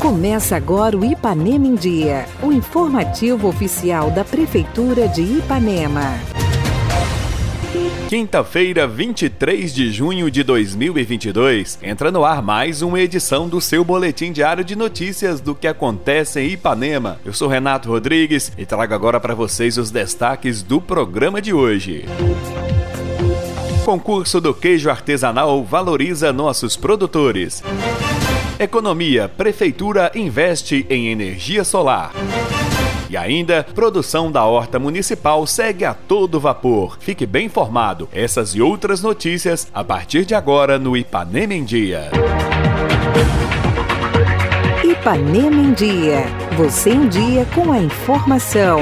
Começa agora o Ipanema em Dia, o informativo oficial da Prefeitura de Ipanema. Quinta-feira, 23 de junho de 2022, entra no ar mais uma edição do seu boletim diário de notícias do que acontece em Ipanema. Eu sou Renato Rodrigues e trago agora para vocês os destaques do programa de hoje. Concurso do queijo artesanal valoriza nossos produtores. Economia, Prefeitura investe em energia solar. E ainda, produção da horta municipal segue a todo vapor. Fique bem informado. Essas e outras notícias a partir de agora no Ipanema em Dia. Ipanema em Dia. Você em dia com a informação.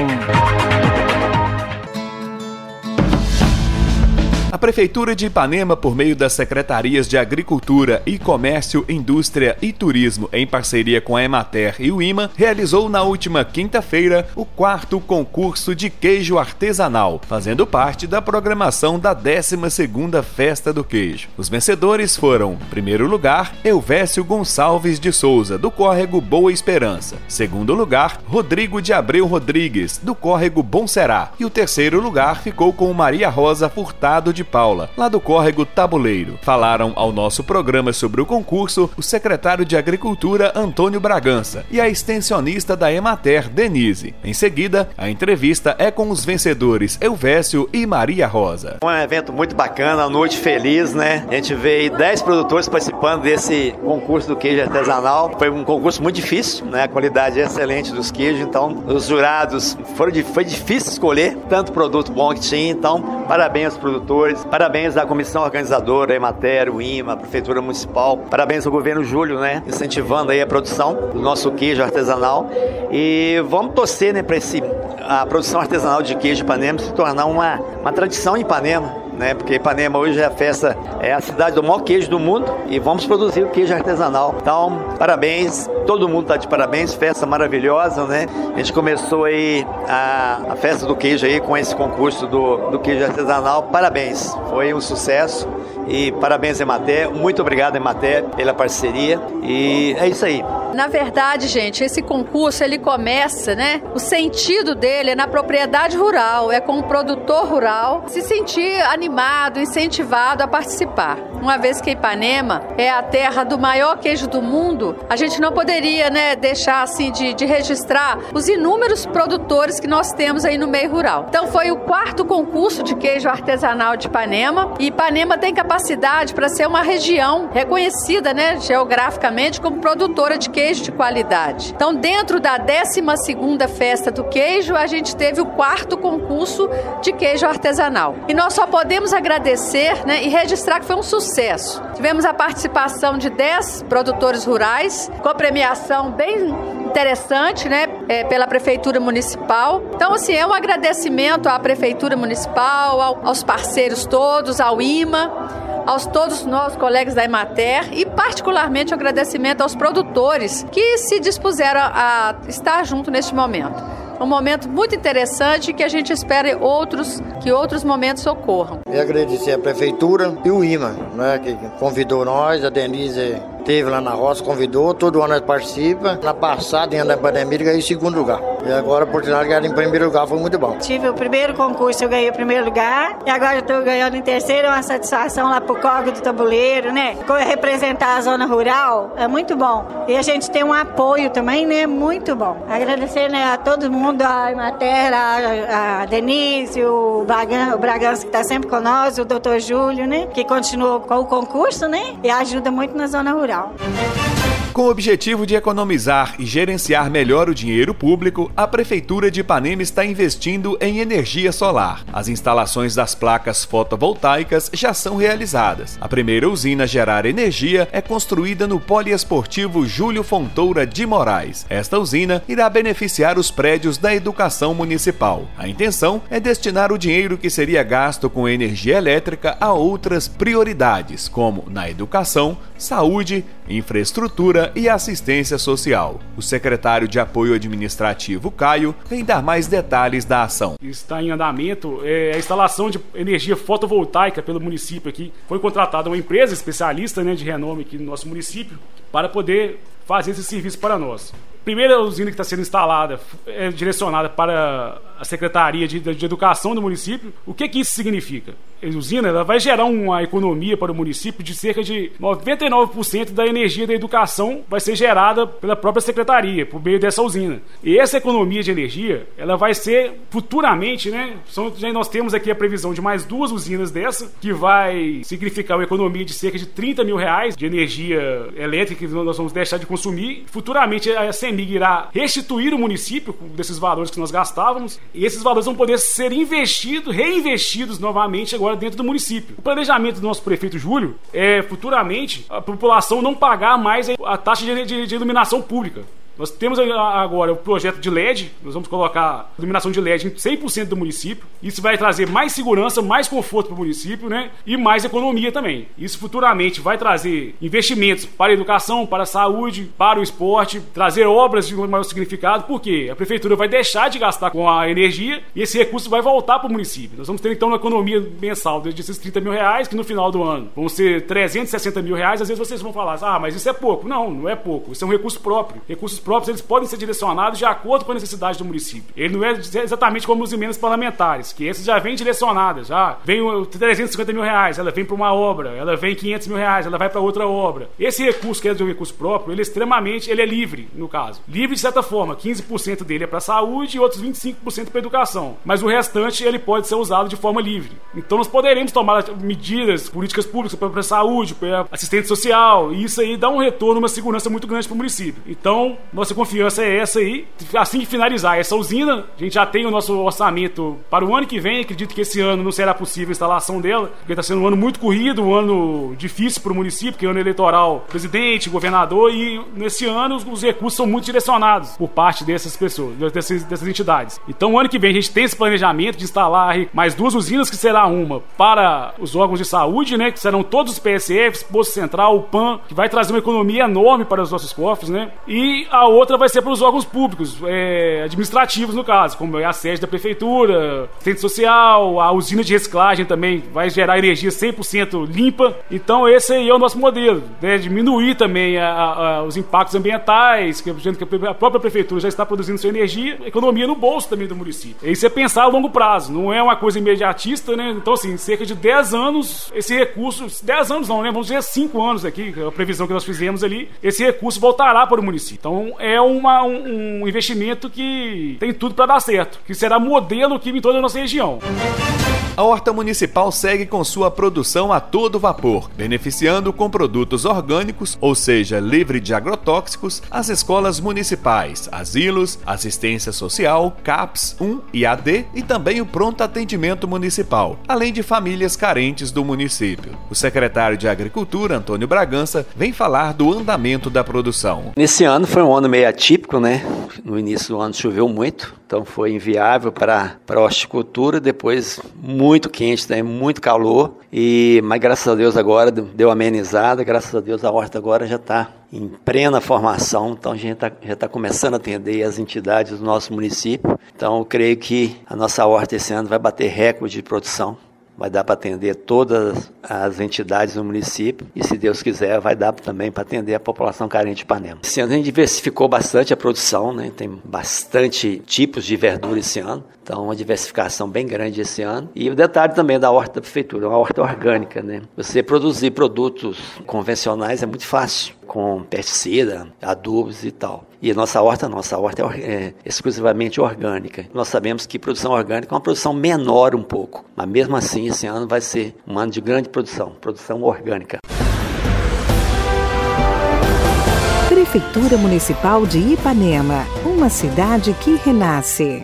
A Prefeitura de Ipanema, por meio das Secretarias de Agricultura e Comércio, Indústria e Turismo, em parceria com a Emater e o IMA, realizou na última quinta-feira o quarto concurso de queijo artesanal, fazendo parte da programação da 12ª Festa do Queijo. Os vencedores foram, em primeiro lugar, Elvésio Gonçalves de Souza, do córrego Boa Esperança. Segundo lugar, Rodrigo de Abreu Rodrigues, do córrego Bom Será. E o terceiro lugar ficou com Maria Rosa Furtado de Paula, lá do córrego Tabuleiro. Falaram ao nosso programa sobre o concurso o secretário de Agricultura Antônio Bragança e a extensionista da Emater Denise. Em seguida, a entrevista é com os vencedores Elvésio e Maria Rosa. Um evento muito bacana, uma noite feliz, né? A gente vê 10 produtores participando desse concurso do queijo artesanal. Foi um concurso muito difícil, né? A qualidade é excelente dos queijos, então os jurados foram foi difícil escolher tanto produto bom que tinha, então parabéns aos produtores Parabéns à comissão organizadora, Emater, IMA, Prefeitura Municipal. Parabéns ao governo Júlio, né? Incentivando aí a produção do nosso queijo artesanal. E vamos torcer, né, para a produção artesanal de queijo Ipanema se tornar uma, uma tradição em Ipanema né? Porque Ipanema hoje é a festa, é a cidade do maior queijo do mundo e vamos produzir o queijo artesanal. Então, parabéns, todo mundo está de parabéns, festa maravilhosa, né? A gente começou aí a, a festa do queijo aí com esse concurso do, do queijo artesanal. Parabéns, foi um sucesso e parabéns Emater, muito obrigado Emater pela parceria e é isso aí. Na verdade, gente, esse concurso ele começa, né? O sentido dele é na propriedade rural, é com o produtor rural se sentir animado, incentivado a participar. Uma vez que Ipanema é a terra do maior queijo do mundo, a gente não poderia, né, deixar assim de, de registrar os inúmeros produtores que nós temos aí no meio rural. Então foi o quarto concurso de queijo artesanal de Ipanema e Ipanema tem capacidade para ser uma região reconhecida, né, geograficamente como produtora de queijo de qualidade. Então, dentro da 12ª Festa do Queijo, a gente teve o quarto concurso de queijo artesanal. E nós só podemos agradecer né, e registrar que foi um sucesso. Tivemos a participação de 10 produtores rurais, com a premiação bem interessante, né, é, pela Prefeitura Municipal. Então, assim, é um agradecimento à Prefeitura Municipal, ao, aos parceiros todos, ao IMA aos todos nós, colegas da Emater, e particularmente um agradecimento aos produtores que se dispuseram a estar junto neste momento. Um momento muito interessante que a gente espera outros, que outros momentos ocorram. E agradecer a Prefeitura e o IMA, né, que convidou nós, a Denise teve lá na roça, convidou, todo ano participa. Na passada, em ano da pandemia, ganhei segundo lugar. E agora a oportunidade de ganhar em primeiro lugar foi muito bom. Tive o primeiro concurso, eu ganhei o primeiro lugar. E agora eu estou ganhando em terceiro, é uma satisfação lá pro Córrego do Tabuleiro, né? Representar a zona rural é muito bom. E a gente tem um apoio também, né? Muito bom. Agradecer né, a todo mundo, a Imater, a, a Denise, o, Bragan, o Bragança que está sempre conosco, o doutor Júlio, né? Que continuou com o concurso, né? E ajuda muito na zona rural. Com o objetivo de economizar e gerenciar melhor o dinheiro público, a Prefeitura de Ipanema está investindo em energia solar. As instalações das placas fotovoltaicas já são realizadas. A primeira usina a gerar energia é construída no Poliesportivo Júlio Fontoura de Moraes. Esta usina irá beneficiar os prédios da educação municipal. A intenção é destinar o dinheiro que seria gasto com energia elétrica a outras prioridades, como na educação, saúde, infraestrutura e Assistência Social. O secretário de Apoio Administrativo, Caio, vem dar mais detalhes da ação. Está em andamento é, a instalação de energia fotovoltaica pelo município aqui. Foi contratada uma empresa especialista né, de renome aqui no nosso município para poder fazer esse serviço para nós primeira usina que está sendo instalada é direcionada para a Secretaria de, de, Educação do município. O que, que isso significa? A usina ela vai gerar uma economia para o município de cerca de 99% da energia da educação vai ser gerada pela própria secretaria, por meio dessa usina. E essa economia de energia, ela vai ser futuramente, né? São, nós temos aqui a previsão de mais duas usinas dessa, que vai significar uma economia de cerca de 30 mil reais de energia elétrica que nós vamos deixar de consumir. Futuramente a CEMIG irá restituir o município desses valores que nós gastávamos e esses valores vão poder ser investidos, reinvestidos novamente agora dentro do município. O planejamento do nosso prefeito Júlio é futuramente a população não pagar mais a taxa de, de, de iluminação pública. Nós temos agora o projeto de LED, nós vamos colocar iluminação de LED em 100% do município. Isso vai trazer mais segurança, mais conforto para o município, né? E mais economia também. Isso futuramente vai trazer investimentos para a educação, para a saúde, para o esporte, trazer obras de maior significado, porque a prefeitura vai deixar de gastar com a energia e esse recurso vai voltar para o município. Nós vamos ter então uma economia mensal desses 30 mil reais, que no final do ano vão ser 360 mil reais. Às vezes vocês vão falar, ah, mas isso é pouco. Não, não é pouco. Isso é um recurso próprio. Recursos próprios eles podem ser direcionados de acordo com a necessidade do município. Ele não é exatamente como os emendas parlamentares, que esses já vêm direcionadas, já vem 350 mil reais, ela vem para uma obra, ela vem 500 mil reais, ela vai para outra obra. Esse recurso que é de um recurso próprio, ele é extremamente, ele é livre, no caso. Livre de certa forma, 15% dele é para saúde e outros 25% para educação. Mas o restante ele pode ser usado de forma livre. Então nós poderemos tomar medidas, políticas públicas para saúde, para assistente social, e isso aí dá um retorno, uma segurança muito grande para o município. Então, nossa confiança é essa aí. Assim que finalizar essa usina, a gente já tem o nosso orçamento para o ano que vem. Acredito que esse ano não será possível a instalação dela, porque está sendo um ano muito corrido, um ano difícil para o município, porque é ano eleitoral, presidente, governador, e nesse ano os recursos são muito direcionados por parte dessas pessoas, dessas, dessas entidades. Então, ano que vem a gente tem esse planejamento de instalar mais duas usinas, que será uma para os órgãos de saúde, né, que serão todos os PSFs, Posto Central, o PAN, que vai trazer uma economia enorme para os nossos cofres, né, e a outra vai ser para os órgãos públicos, é, administrativos no caso, como é a sede da prefeitura, assistente social, a usina de reciclagem também vai gerar energia 100% limpa. Então esse aí é o nosso modelo, né? diminuir também a, a, os impactos ambientais, que, que a própria prefeitura já está produzindo sua energia, economia no bolso também do município. Isso é pensar a longo prazo, não é uma coisa imediatista, né? Então assim, cerca de 10 anos, esse recurso, 10 anos não, né? Vamos dizer 5 anos aqui, a previsão que nós fizemos ali, esse recurso voltará para o município. Então é uma, um, um investimento que tem tudo para dar certo, que será modelo aqui em toda a nossa região. A horta municipal segue com sua produção a todo vapor, beneficiando com produtos orgânicos, ou seja, livre de agrotóxicos, as escolas municipais, asilos, assistência social, CAPS 1 e AD e também o pronto atendimento municipal, além de famílias carentes do município. O secretário de Agricultura, Antônio Bragança, vem falar do andamento da produção. Nesse ano foi um ano meio atípico, né? No início do ano choveu muito, então foi inviável para, para a horticultura, depois muito quente, né? muito calor, e, mas graças a Deus agora deu amenizada, graças a Deus a horta agora já está em plena formação, então a gente tá, já está começando a atender as entidades do nosso município, então eu creio que a nossa horta esse ano vai bater recorde de produção, vai dar para atender todas as entidades do município e, se Deus quiser, vai dar também para atender a população carente de Ipanema. Esse ano a gente diversificou bastante a produção, né? tem bastante tipos de verdura esse ano, então uma diversificação bem grande esse ano. E o detalhe também da horta da prefeitura, uma horta orgânica. Né? Você produzir produtos convencionais é muito fácil, com pesticida, adubos e tal. E a nossa horta, nossa horta é, é, exclusivamente orgânica. Nós sabemos que produção orgânica é uma produção menor um pouco, mas mesmo assim esse ano vai ser um ano de grande produção, produção orgânica. Prefeitura Municipal de Ipanema, uma cidade que renasce.